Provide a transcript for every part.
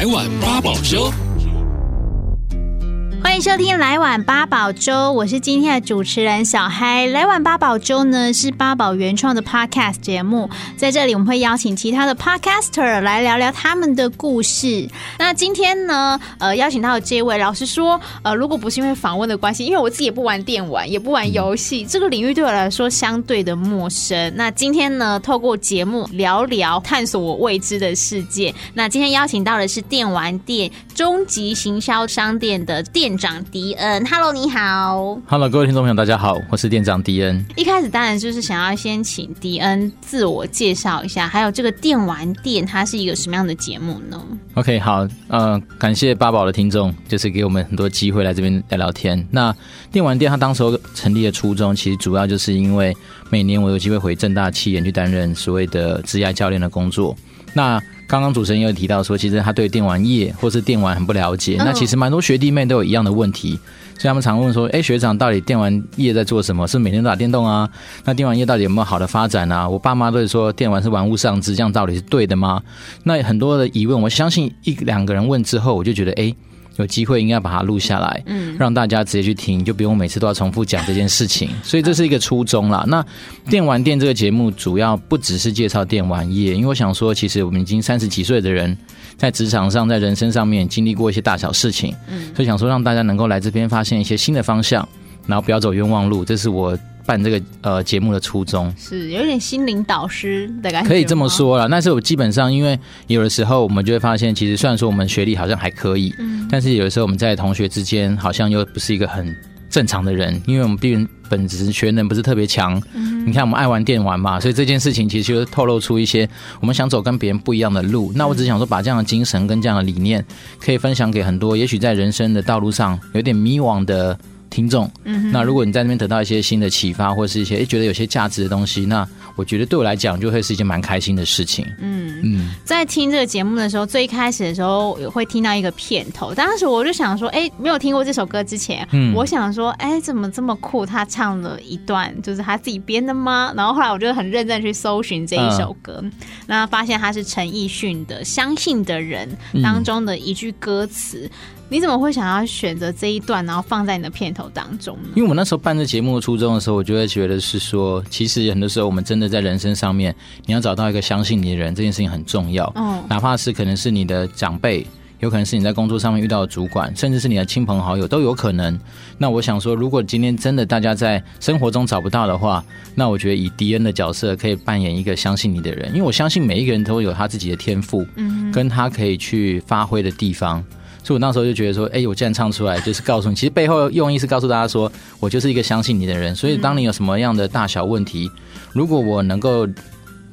来碗八宝粥。欢迎收听《来碗八宝粥》，我是今天的主持人小嗨。《来碗八宝粥》呢是八宝原创的 podcast 节目，在这里我们会邀请其他的 podcaster 来聊聊他们的故事。那今天呢，呃，邀请到的这位，老实说，呃，如果不是因为访问的关系，因为我自己也不玩电玩，也不玩游戏，这个领域对我来说相对的陌生。那今天呢，透过节目聊聊，探索我未知的世界。那今天邀请到的是电玩店终极行销商店的店。店长迪恩，Hello，你好，Hello，各位听众朋友，大家好，我是店长迪恩。一开始当然就是想要先请迪恩自我介绍一下，还有这个电玩店它是一个什么样的节目呢？OK，好，呃，感谢八宝的听众，就是给我们很多机会来这边聊聊天。那电玩店它当时候成立的初衷，其实主要就是因为每年我有机会回正大企研去担任所谓的职业教练的工作。那刚刚主持人有提到说，其实他对电玩业或是电玩很不了解。那其实蛮多学弟妹都有一样的问题，所以他们常问说：“哎，学长，到底电玩业在做什么？是每天都打电动啊？那电玩业到底有没有好的发展啊？”我爸妈都是说电玩是玩物丧志，这样到底是对的吗？那很多的疑问，我相信一两个人问之后，我就觉得哎。诶有机会应该把它录下来，嗯，让大家直接去听，就不用每次都要重复讲这件事情。所以这是一个初衷啦。那电玩店这个节目主要不只是介绍电玩业，因为我想说，其实我们已经三十几岁的人，在职场上，在人生上面经历过一些大小事情，嗯，所以想说让大家能够来这边发现一些新的方向，然后不要走冤枉路。这是我。办这个呃节目的初衷是有点心灵导师的感觉，可以这么说了。但是我基本上，因为有的时候我们就会发现，其实虽然说我们学历好像还可以，嗯，但是有的时候我们在同学之间好像又不是一个很正常的人，因为我们毕竟本职学能不是特别强。嗯，你看我们爱玩电玩嘛，所以这件事情其实就透露出一些我们想走跟别人不一样的路。那我只想说，把这样的精神跟这样的理念，可以分享给很多也许在人生的道路上有点迷惘的。听众，嗯，那如果你在那边得到一些新的启发，或者是一些诶觉得有些价值的东西，那我觉得对我来讲就会是一件蛮开心的事情。嗯嗯，在听这个节目的时候，最开始的时候会听到一个片头，当时我就想说，哎，没有听过这首歌之前，嗯，我想说，哎，怎么这么酷？他唱了一段，就是他自己编的吗？然后后来我就很认真去搜寻这一首歌，那、嗯、发现他是陈奕迅的《相信的人》当中的一句歌词。嗯你怎么会想要选择这一段，然后放在你的片头当中呢？因为我那时候办这节目的初衷的时候，我就会觉得是说，其实很多时候我们真的在人生上面，你要找到一个相信你的人，这件事情很重要。嗯，哪怕是可能是你的长辈，有可能是你在工作上面遇到的主管，甚至是你的亲朋好友都有可能。那我想说，如果今天真的大家在生活中找不到的话，那我觉得以迪恩的角色可以扮演一个相信你的人，因为我相信每一个人都有他自己的天赋，嗯，跟他可以去发挥的地方。所以我那时候就觉得说，哎，我既然唱出来，就是告诉你，其实背后用意是告诉大家说，我就是一个相信你的人。所以当你有什么样的大小问题，如果我能够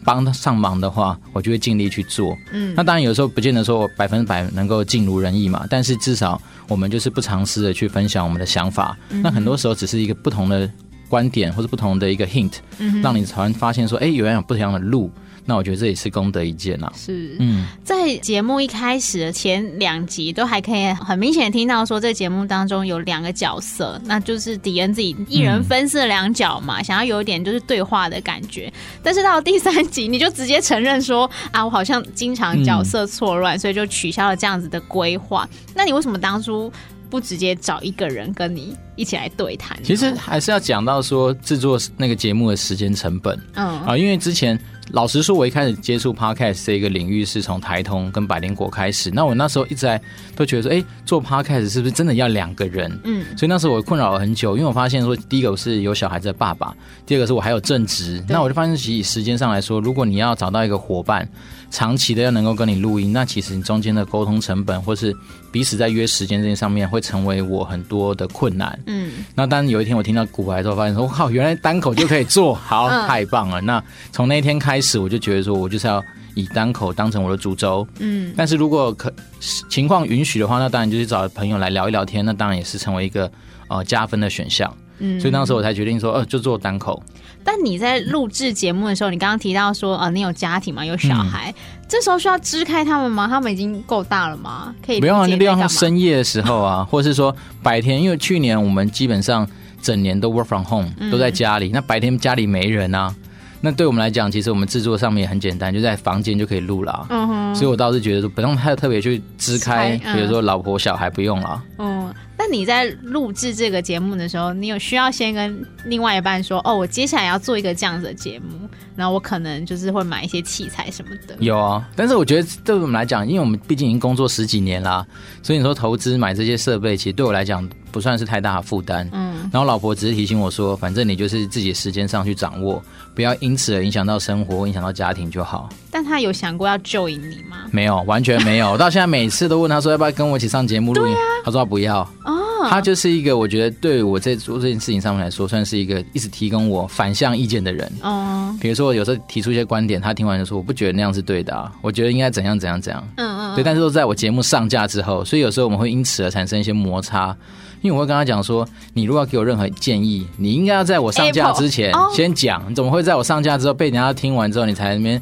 帮他上忙的话，我就会尽力去做。嗯，那当然有时候不见得说我百分之百能够尽如人意嘛，但是至少我们就是不尝试的去分享我们的想法。那很多时候只是一个不同的观点或者不同的一个 hint，让你突然发现说，哎，原来有不同的路。那我觉得这也是功德一件啊。是，嗯，在节目一开始的前两集都还可以很明显听到说，这节目当中有两个角色，那就是迪恩自己一人分饰两角嘛，嗯，想要有一点就是对话的感觉。但是到第三集，你就直接承认说啊，我好像经常角色错乱，嗯，所以就取消了这样子的规划。那你为什么当初不直接找一个人跟你一起来对谈？其实还是要讲到说制作那个节目的时间成本，嗯啊，因为之前。老实说，我一开始接触 Podcast 这个领域是从台通跟百灵果开始。那我那时候一直在都觉得说，哎，做 Podcast 是不是真的要两个人？嗯，所以那时候我困扰了很久，因为我发现说，第一个我是有小孩子的爸爸，第二个是我还有正职。那我就发现，其实以时间上来说，如果你要找到一个伙伴，长期的要能够跟你录音，那其实你中间的沟通成本，或是彼此在约时间这些上面，会成为我很多的困难。嗯，那当有一天我听到古牌之后，发现说，靠，原来单口就可以做好，太棒了。那从那一天开始，我就觉得说我就是要以单口当成我的主轴。嗯，但是如果可情况允许的话，那当然就是找朋友来聊一聊天，那当然也是成为一个呃加分的选项。嗯，所以当时我才决定说，呃，就做单口。但你在录制节目的时候，你刚刚提到说，呃，你有家庭嘛，有小孩，嗯，这时候需要支开他们吗？他们已经够大了吗？可以不用啊，就利用深夜的时候啊，或者是说白天，因为去年我们基本上整年都 work from home，嗯，都在家里，那白天家里没人啊，那对我们来讲，其实我们制作上面也很简单，就在房间就可以录了。嗯哼，所以我倒是觉得说不用太特别去支开，比如说老婆小孩不用了。嗯，那你在录制这个节目的时候，你有需要先跟另外一半说，哦，我接下来要做一个这样子的节目，然后我可能就是会买一些器材什么的。有啊，但是我觉得对我们来讲，因为我们毕竟已经工作十几年啦，所以你说投资买这些设备，其实对我来讲不算是太大的负担。嗯，然后老婆只是提醒我说，反正你就是自己时间上去掌握。不要因此而影响到生活，影响到家庭就好。但他有想过要 join 你吗？没有，完全没有。到现在每次都问他说要不要跟我一起上节目录音，啊、他说他不要。哦，他就是一个我觉得对我在做这件事情上面来说，算是一个一直提供我反向意见的人。哦，比如说我有时候提出一些观点，他听完就说我不觉得那样是对的啊，我觉得应该怎样怎样怎样。嗯嗯，对，但是都在我节目上架之后，所以有时候我们会因此而产生一些摩擦。因为我会跟他讲说，你如果要给我任何建议，你应该要在我上架之前先讲。你怎么会在我上架之后被人家听完之后，你才在那边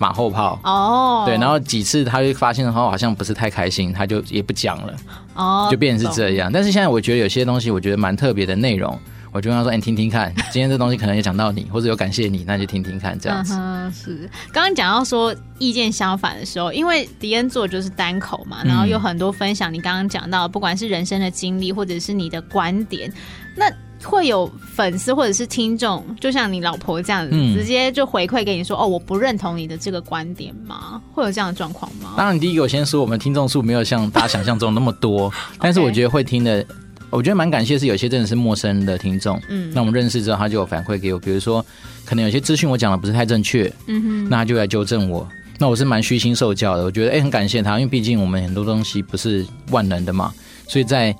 马后炮？哦，对，然后几次他就发现的话，好像不是太开心，他就也不讲了。哦，就变成是这样。但是现在我觉得有些东西，我觉得蛮特别的内容。我就跟他说：“哎你听听看，今天这东西可能也讲到你，或者有感谢你，那就听听看，这样子。嗯”是，刚刚讲到说意见相反的时候，因为迪恩做就是单口嘛，然后有很多分享。你刚刚讲到，不管是人生的经历，或者是你的观点，那会有粉丝或者是听众，就像你老婆这样子，直接就回馈给你说：“哦，我不认同你的这个观点吗？”会有这样的状况吗？当然，第一个我先说，我们听众数没有像大家想象中那么多，但是我觉得会听的。我觉得蛮感谢，是有些真的是陌生的听众，嗯，那我们认识之后，他就有反馈给我，比如说可能有些资讯我讲的不是太正确，嗯哼，那他就来纠正我，那我是蛮虚心受教的，我觉得哎、欸、很感谢他，因为毕竟我们很多东西不是万能的嘛，所以在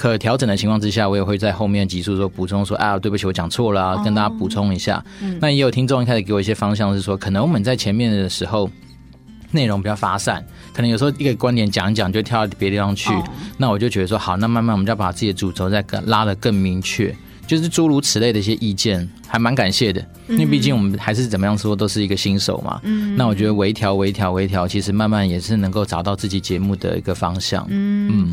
可调整的情况之下，我也会在后面集数说补充说啊对不起我讲错了，跟大家补充一下，嗯，那也有听众一开始给我一些方向是说，可能我们在前面的时候。内容比较发散，可能有时候一个观点讲一讲就跳到别的地方去，oh. 那我就觉得说好，那慢慢我们就要把自己的主轴再拉得更明确，就是诸如此类的一些意见，还蛮感谢的，因为毕竟我们还是怎么样说都是一个新手嘛。嗯，那我觉得微调、微调、微调，其实慢慢也是能够找到自己节目的一个方向。嗯嗯。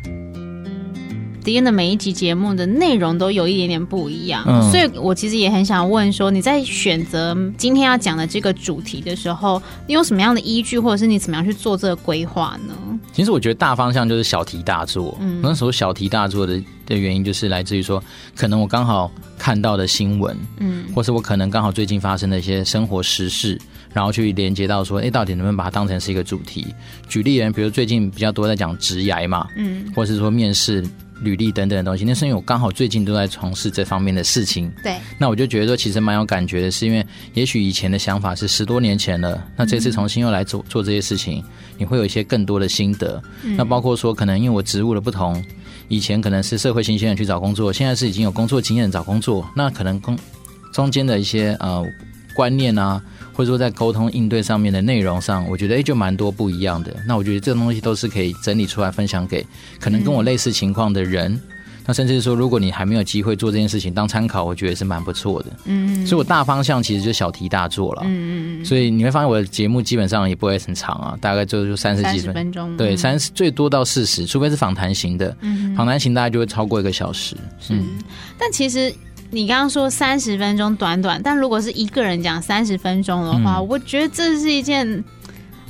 迪恩的每一集节目的内容都有一点点不一样，嗯，所以我其实也很想问说，你在选择今天要讲的这个主题的时候，你有什么样的依据，或者是你怎么样去做这个规划呢？其实我觉得大方向就是小题大做。嗯，那时候小题大做的的原因就是来自于说，可能我刚好看到的新闻，嗯，或是我可能刚好最近发生的一些生活时事，然后去连接到说，哎，到底能不能把它当成是一个主题？举例人，比如最近比较多在讲职涯嘛，嗯，或是说面试。履历等等的东西，那是因为我刚好最近都在从事这方面的事情。对，那我就觉得说，其实蛮有感觉的，是因为也许以前的想法是十多年前了，那这次重新又来做做这些事情，你会有一些更多的心得。嗯、那包括说，可能因为我职务的不同，以前可能是社会新鲜人去找工作，现在是已经有工作经验找工作，那可能工中间的一些呃观念啊。或者说在沟通应对上面的内容上，我觉得诶就蛮多不一样的。那我觉得这个东西都是可以整理出来分享给可能跟我类似情况的人。嗯、那甚至是说，如果你还没有机会做这件事情当参考，我觉得是蛮不错的。嗯，所以我大方向其实就小题大做了。嗯嗯。所以你会发现我的节目基本上也不会很长啊，大概就就三十几分，钟。对，三十最多到四十，除非是访谈型的。嗯。访谈型大概就会超过一个小时。是。嗯、但其实。你刚刚说三十分钟短短，但如果是一个人讲三十分钟的话，嗯，我觉得这是一件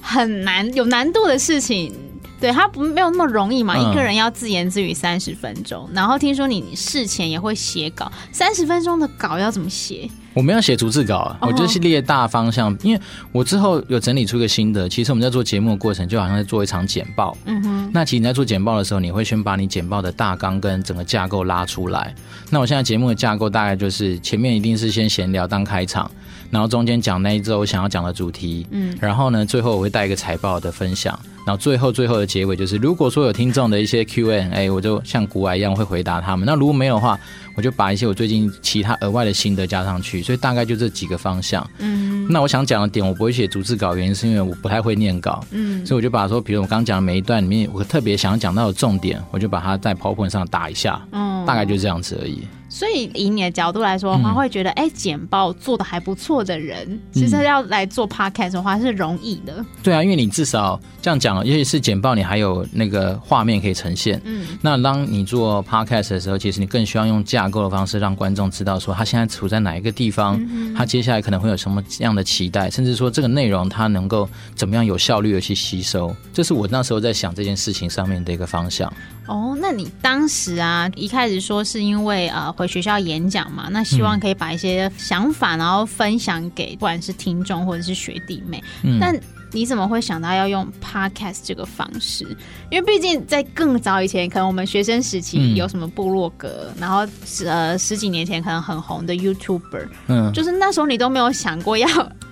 很难、有难度的事情。对，他不没有那么容易嘛，嗯，一个人要自言自语三十分钟，然后听说你事前也会写稿，三十分钟的稿要怎么写？我们要写逐字稿啊，我就是列大方向，因为我之后有整理出一个心得。其实我们在做节目的过程，就好像在做一场简报。嗯哼。那其实你在做简报的时候，你会先把你简报的大纲跟整个架构拉出来。那我现在节目的架构大概就是前面一定是先闲聊当开场，然后中间讲那一周想要讲的主题。嗯。然后呢，最后我会带一个财报的分享。然后最后最后的结尾就是，如果说有听众的一些 Q&A，我就像古玩一样会回答他们。那如果没有的话，我就把一些我最近其他额外的心得加上去。所以大概就这几个方向。嗯。那我想讲的点，我不会写逐字稿，原因是因为我不太会念稿。嗯。所以我就把说，比如我刚刚讲的每一段里面，我特别想要讲到的重点，我就把它在 PowerPoint 上打一下。嗯。大概就这样子而已。所以以你的角度来说的话，会觉得哎，简报做的还不错的人，其实要来做 podcast 的话是容易的。对啊，因为你至少这样讲，尤其是简报，你还有那个画面可以呈现。嗯，那当你做 podcast 的时候，其实你更需要用架构的方式让观众知道说他现在处在哪一个地方，他接下来可能会有什么样的期待，甚至说这个内容他能够怎么样有效率的去吸收。这是我那时候在想这件事情上面的一个方向。哦，那你当时啊，一开始说是因为呃回学校演讲嘛，那希望可以把一些想法然后分享给不管是听众或者是学弟妹。嗯，但你怎么会想到要用 podcast 这个方式？因为毕竟在更早以前，可能我们学生时期有什么部落格，嗯、然后呃十几年前可能很红的 YouTuber，嗯，就是那时候你都没有想过要。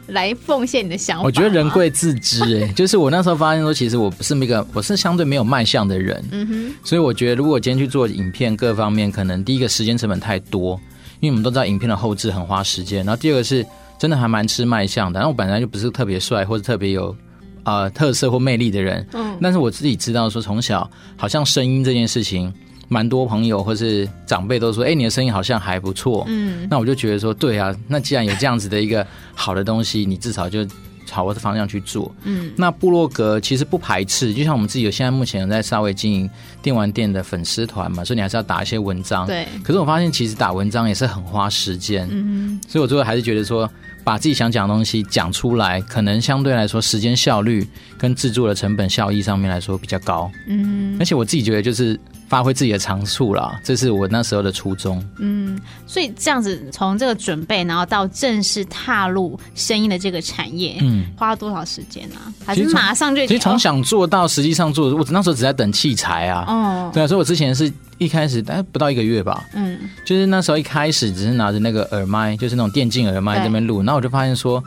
来奉献你的想法。我觉得人贵自知哎、欸，就是我那时候发现说，其实我不是那个，我是相对没有卖相的人。嗯哼。所以我觉得，如果我今天去做影片，各方面可能第一个时间成本太多，因为我们都知道影片的后置很花时间。然后第二个是真的还蛮吃卖相的。然后我本来就不是特别帅或者特别有呃特色或魅力的人。嗯。但是我自己知道说，从小好像声音这件事情。蛮多朋友或是长辈都说：“哎、欸，你的声音好像还不错。”嗯，那我就觉得说：“对啊，那既然有这样子的一个好的东西，你至少就朝我的方向去做。”嗯，那部落格其实不排斥，就像我们自己有现在目前有在稍微经营电玩店的粉丝团嘛，所以你还是要打一些文章。对。可是我发现其实打文章也是很花时间。嗯，所以我最后还是觉得说，把自己想讲的东西讲出来，可能相对来说时间效率跟制作的成本效益上面来说比较高。嗯，而且我自己觉得就是。发挥自己的长处啦，这是我那时候的初衷。嗯，所以这样子从这个准备，然后到正式踏入声音的这个产业，嗯，花了多少时间呢？还是马上就？其实从想做到实际上做，我那时候只在等器材啊。哦，对啊，所以我之前是一开始大概不到一个月吧。嗯，就是那时候一开始只是拿着那个耳麦，就是那种电竞耳麦在那边录，然后我就发现说。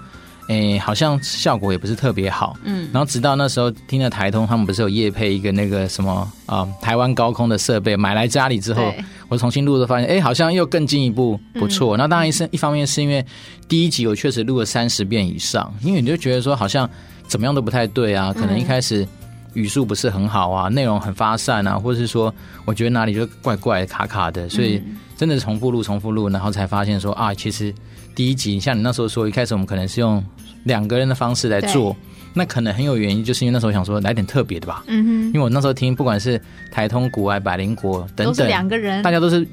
诶、欸，好像效果也不是特别好。嗯，然后直到那时候听了台通，他们不是有夜配一个那个什么啊、呃，台湾高空的设备，买来家里之后，我重新录的发现，哎、欸，好像又更进一步不错。那、嗯、当然是一方面是因为第一集我确实录了三十遍以上，因为你就觉得说好像怎么样都不太对啊，可能一开始语速不是很好啊，内容很发散啊，或者是说我觉得哪里就怪怪卡卡的，所以真的是重复录、重复录，然后才发现说啊，其实。第一集，像你那时候说，一开始我们可能是用两个人的方式来做，那可能很有原因，就是因为那时候想说来点特别的吧。嗯哼，因为我那时候听，不管是台通、股癌、百灵国等等，两个人，大家都是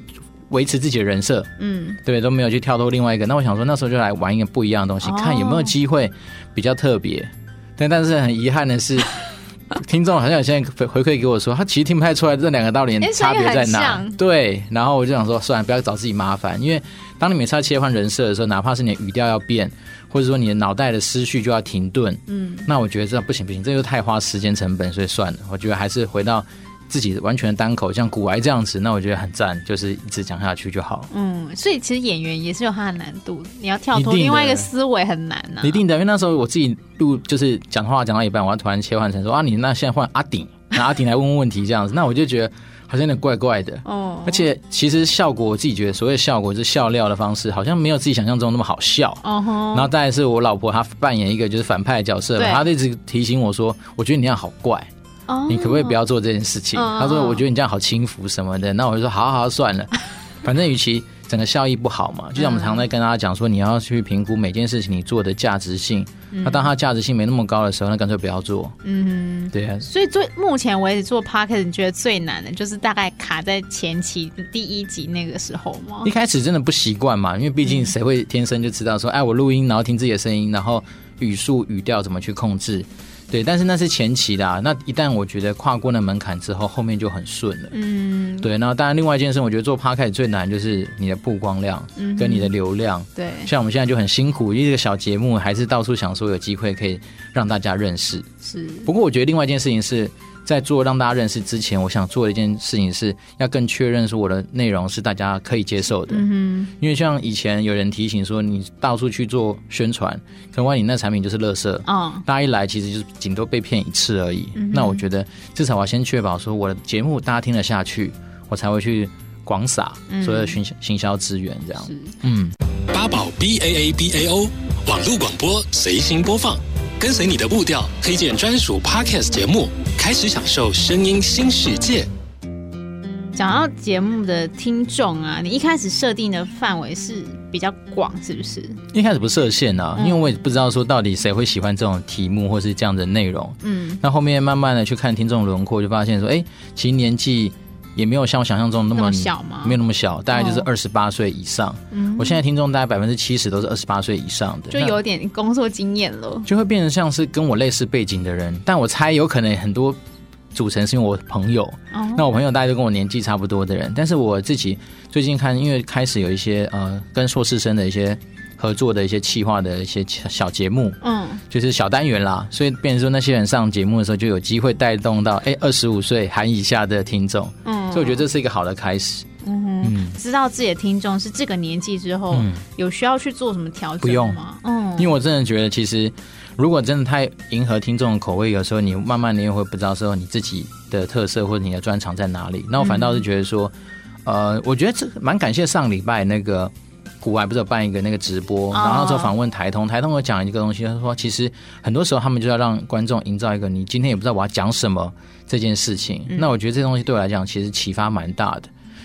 维持自己的人设，嗯，对，都没有去跳脱另外一个。那我想说，那时候就来玩一个不一样的东西，哦、看有没有机会比较特别。但但是很遗憾的是。听众好像现在回回馈给我说，他其实听不太出来这两个到底差别在哪。对，然后我就想说，算了，不要找自己麻烦。因为当你每次要切换人设的时候，哪怕是你的语调要变，或者说你的脑袋的思绪就要停顿，嗯，那我觉得这不行不行，这就太花时间成本，所以算了。我觉得还是回到。自己完全的单口，像古癌这样子，那我觉得很赞，就是一直讲下去就好。嗯，所以其实演员也是有他的难度，你要跳脱另外一个思维很难呢、啊。一定的，因为那时候我自己录就是讲话讲到一半，我要突然切换成说啊，你那现在换阿顶，拿阿顶来问问问题这样子，那我就觉得好像有点怪怪的。哦，而且其实效果我自己觉得，所谓效果就是笑料的方式，好像没有自己想象中那么好笑。哦吼。然后再来是我老婆她扮演一个就是反派的角色，她一直提醒我说，我觉得你那样好怪。你可不可以不要做这件事情？他说：“我觉得你这样好轻浮什么的。”那我就说：“好好好，算了，反正与其整个效益不好嘛，就像我们常常在跟大家讲说，你要去评估每件事情你做的价值性。那当它价值性没那么高的时候，那干脆不要做。嗯，对啊。所以最目前为止做 Podcast，你觉得最难的就是大概卡在前期第一集那个时候吗？一开始真的不习惯嘛，因为毕竟谁会天生就知道说，哎，我录音然后听自己的声音，然后语速语调怎么去控制。对，但是那是前期的啊。那一旦我觉得跨过那门槛之后，后面就很顺了。嗯，对。那当然，另外一件事，我觉得做 Podcast 最难就是你的曝光量，跟你的流量。对、嗯，像我们现在就很辛苦，因为这个小节目还是到处想说有机会可以让大家认识。是。不过我觉得另外一件事情是。在做让大家认识之前，我想做的一件事情是要更确认说我的内容是大家可以接受的。嗯，因为像以前有人提醒说，你到处去做宣传，可能万一你那产品就是垃圾，哦，大家一来其实就是顶多被骗一次而已。嗯。那我觉得至少我要先确保说我的节目大家听得下去，我才会去广撒所有的行行销资源这样。嗯，八宝 B A A B A O 网络广播随心播放。跟随你的步调，推荐专属 Podcast 节目，开始享受声音新世界。讲到节目的听众啊，你一开始设定的范围是比较广，是不是？一开始不设限啊，因为我也不知道说到底谁会喜欢这种题目或是这样的内容。嗯，那后面慢慢的去看听众轮廓，就发现说，哎，其实年纪也没有像我想象中那么，小嘛，没有那么小，大概就是二十八岁以上。嗯，我现在听众大概百分之七十都是二十八岁以上的，就有点工作经验了，就会变成像是跟我类似背景的人，但我猜有可能很多。组成是因为我朋友，oh. 那我朋友大概都跟我年纪差不多的人，但是我自己最近看，因为开始有一些呃跟硕士生的一些合作的一些企划的一些小节目，嗯，就是小单元啦，所以变成说那些人上节目的时候就有机会带动到哎二十五岁含以下的听众，嗯，所以我觉得这是一个好的开始，嗯知道自己的听众是这个年纪之后，嗯，有需要去做什么调整吗？不用，嗯，因为我真的觉得其实。如果真的太迎合听众的口味，有时候你慢慢你也会不知道说你自己的特色或者你的专长在哪里。那我反倒是觉得说，呃，我觉得这蛮感谢上礼拜那个股癌不是有办一个那个直播，然后就访问台通，台通有讲一个东西，他说其实很多时候他们就要让观众营造一个你今天也不知道我要讲什么这件事情。那我觉得这东西对我来讲其实启发蛮大的。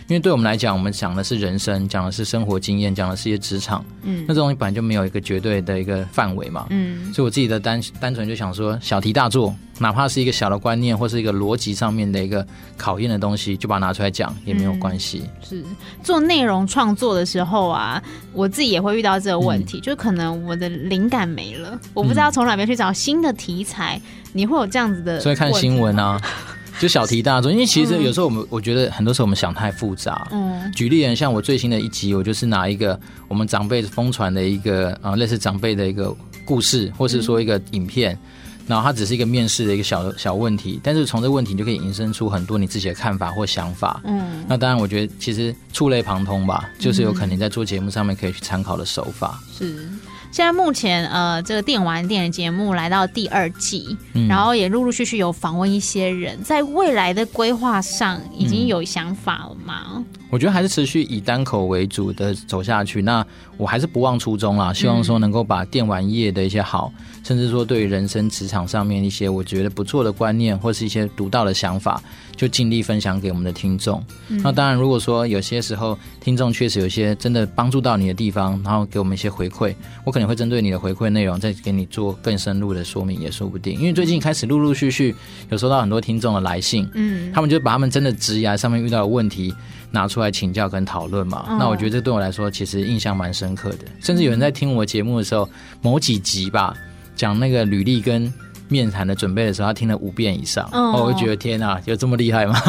因为对我们来讲，我们讲的是人生，讲的是生活经验，讲的是一些职场，嗯，那这东西本来就没有一个绝对的一个范围嘛，嗯，所以我自己的单单纯就想说，小题大做，哪怕是一个小的观念或是一个逻辑上面的一个考验的东西，就把它拿出来讲也没有关系。嗯、是。做内容创作的时候啊，我自己也会遇到这个问题，嗯、就可能我的灵感没了，我不知道从哪边去找新的题材，嗯、你会有这样子的，所以看新闻啊。就小题大做，因为其实有时候我们，我觉得很多时候我们想太复杂。嗯，举例人像我最新的一集，我就是拿一个我们长辈疯传的一个啊，类似长辈的一个故事，或是说一个影片，嗯、然后它只是一个面试的一个小小问题，但是从这个问题你就可以引申出很多你自己的看法或想法。嗯，那当然，我觉得其实触类旁通吧，就是有可能在做节目上面可以去参考的手法。是。现在目前，呃，这个电玩店的节目来到第二季，嗯、然后也陆陆续续有访问一些人，在未来的规划上已经有想法了吗？嗯我觉得还是持续以单口为主的走下去。那我还是不忘初衷啦，希望说能够把电玩业的一些好，嗯、甚至说对于人生职场上面一些我觉得不错的观念，或是一些独到的想法，就尽力分享给我们的听众。嗯、那当然，如果说有些时候听众确实有些真的帮助到你的地方，然后给我们一些回馈，我可能会针对你的回馈内容再给你做更深入的说明，也说不定。因为最近开始陆陆续续有收到很多听众的来信，嗯，他们就把他们真的职涯上面遇到的问题。拿出来请教跟讨论嘛，哦、那我觉得这对我来说其实印象蛮深刻的。甚至有人在听我节目的时候，某几集吧，讲那个履历跟面谈的准备的时候，他听了五遍以上，哦、我会觉得天啊，有这么厉害吗？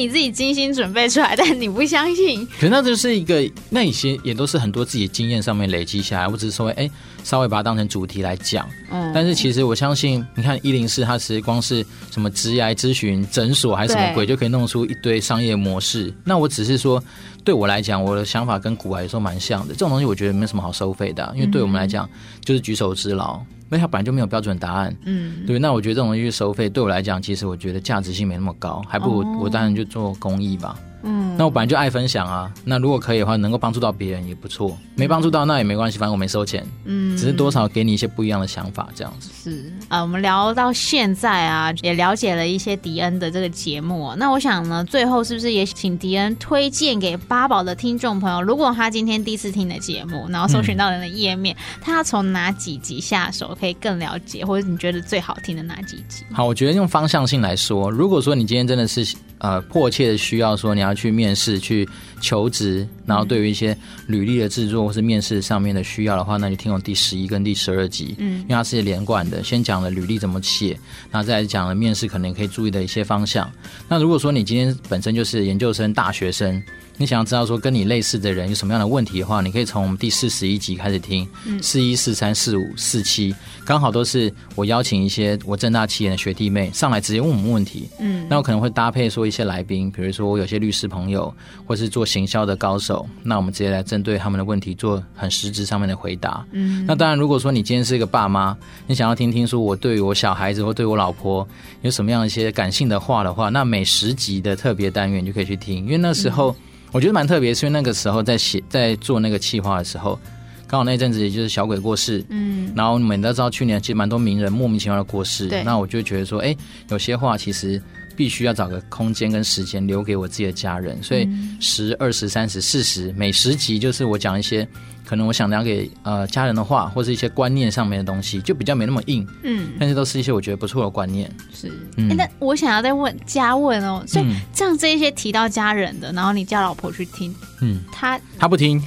你自己精心准备出来，但你不相信。可是那就是一个，那一些也都是很多自己经验上面累积下来。我只是说，哎、欸，稍微把它当成主题来讲。嗯。但是其实我相信，你看一零四，它其实光是什么职涯咨询诊所还是什么鬼，就可以弄出一堆商业模式。那我只是说，对我来讲，我的想法跟古玩有时候蛮像的。这种东西我觉得没什么好收费的、啊，因为对我们来讲就是举手之劳。因为它本来就没有标准答案，嗯，对。那我觉得这种东西收费对我来讲，其实我觉得价值性没那么高，还不如我，我当然就做公益吧。嗯，那我本来就爱分享啊。那如果可以的话，能够帮助到别人也不错。没帮助到那也没关系，反正我没收钱。嗯，只是多少给你一些不一样的想法，这样子。是啊，我们聊到现在啊，也了解了一些迪恩的这个节目。那我想呢，最后是不是也请迪恩推荐给八宝的听众朋友？如果他今天第一次听的节目，然后搜寻到人的页面，嗯、他要从哪几集下手可以更了解，或者你觉得最好听的哪几集？好，我觉得用方向性来说，如果说你今天真的是呃迫切的需要说你要。去面试、去求职，然后对于一些履历的制作或是面试上面的需要的话，那就听我第十一跟第十二集，嗯，因为它是连贯的，先讲了履历怎么写，然后再来讲了面试可能可以注意的一些方向。那如果说你今天本身就是研究生、大学生，你想要知道说跟你类似的人有什么样的问题的话，你可以从我们第四十一集开始听，四一、四三、四五、四七，刚好都是我邀请一些我正大企研的学弟妹上来直接问我们问题。嗯，那我可能会搭配说一些来宾，比如说我有些律师朋友，或是做行销的高手，那我们直接来针对他们的问题做很实质上面的回答。嗯，那当然，如果说你今天是一个爸妈，你想要听听说我对于我小孩子或对我老婆有什么样一些感性的话的话，那每十集的特别单元就可以去听，因为那时候。嗯我觉得蛮特别，是因为那个时候在写、在做那个企划的时候，刚好那阵子也就是小鬼过世，嗯，然后你们都知道，去年其实蛮多名人莫名其妙的过世，那我就觉得说，哎，有些话其实。必须要找个空间跟时间留给我自己的家人，所以十、二十、三十、四十，每十集就是我讲一些可能我想聊给呃家人的话，或是一些观念上面的东西，就比较没那么硬，嗯，但是都是一些我觉得不错的观念。是，嗯，欸、那我想要再问加问哦，所以像这一些提到家人的，然后你叫老婆去听，嗯，他他不听。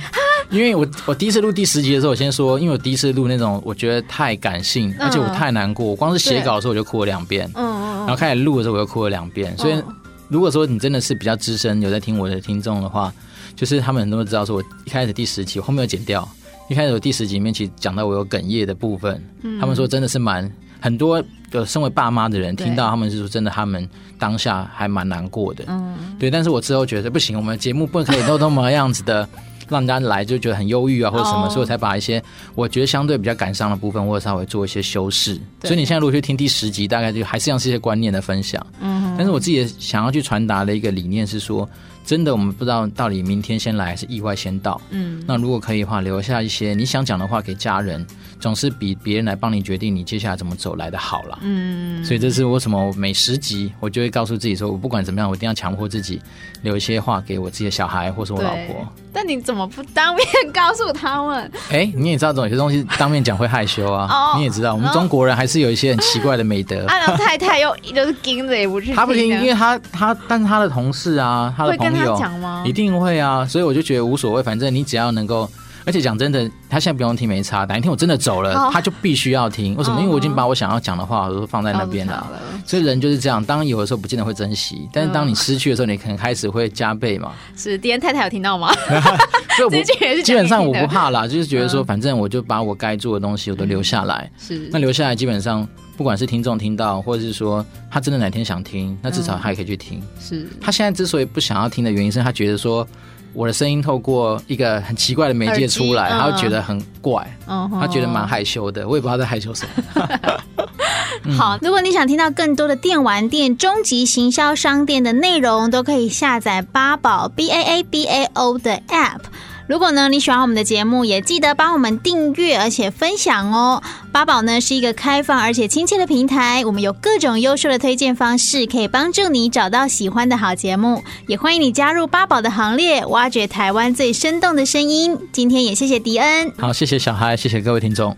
因为我我第一次录第十集的时候，我先说，因为我第一次录那种我觉得太感性，而且我太难过，我光是写稿的时候我就哭了两遍，嗯嗯，然后开始录的时候我又哭了两遍，所以如果说你真的是比较资深有在听我的听众的话，就是他们很多都知道说，我一开始第十集我后面有剪掉，一开始我第十集里面其实讲到我有哽咽的部分，他们说真的是蛮很多的身为爸妈的人听到他们是说真的他们当下还蛮难过的，嗯，对，但是我之后觉得不行，我们节目不可以都那么样子的。让人家来就觉得很忧郁啊，或者什么，oh. 所以我才把一些我觉得相对比较感伤的部分，或者稍微做一些修饰。所以你现在如果去听第十集，大概就还是像是一些观念的分享。嗯、mm，hmm. 但是我自己想要去传达的一个理念是说，真的我们不知道到底明天先来还是意外先到。嗯、mm，hmm. 那如果可以的话，留下一些你想讲的话给家人，总是比别人来帮你决定你接下来怎么走来的好了。嗯、mm，hmm. 所以这是为什么每十集我就会告诉自己说，我不管怎么样，我一定要强迫自己留一些话给我自己的小孩或是我老婆。但你怎么不当面告诉他们？哎、欸，你也知道，有些东西当面讲会害羞啊。哦，你也知道，我们中国人还是有一些很奇怪的美德。阿良太太又 就是盯着也不去，他不听，因为他他，但是他的同事啊，他的朋友讲吗？一定会啊，所以我就觉得无所谓，反正你只要能够。而且讲真的，他现在不用听没差，哪一天我真的走了，哦、他就必须要听。为什么？因为我已经把我想要讲的话都放在那边了。了所以人就是这样，当有的时候不见得会珍惜，但是当你失去的时候，你可能开始会加倍嘛。是，迪恩太太有听到吗？所以我不 基本上我不怕啦，就是觉得说，反正我就把我该做的东西我都留下来。嗯、是，那留下来基本上，不管是听众听到，或者是说他真的哪天想听，那至少他也可以去听。嗯、是他现在之所以不想要听的原因，是他觉得说。我的声音透过一个很奇怪的媒介出来，他会觉得很怪，他觉得蛮害羞的，我也不知道在害羞什么。好，如果你想听到更多的电玩店终极行销商店的内容，都可以下载八宝 B A A B A O 的 App。如果呢，你喜欢我们的节目，也记得帮我们订阅而且分享哦。八宝呢是一个开放而且亲切的平台，我们有各种优秀的推荐方式，可以帮助你找到喜欢的好节目。也欢迎你加入八宝的行列，挖掘台湾最生动的声音。今天也谢谢迪恩，好，谢谢小孩，谢谢各位听众。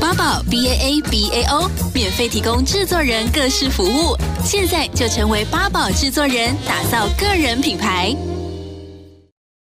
八宝 B A A B A O 免费提供制作人各式服务，现在就成为八宝制作人，打造个人品牌。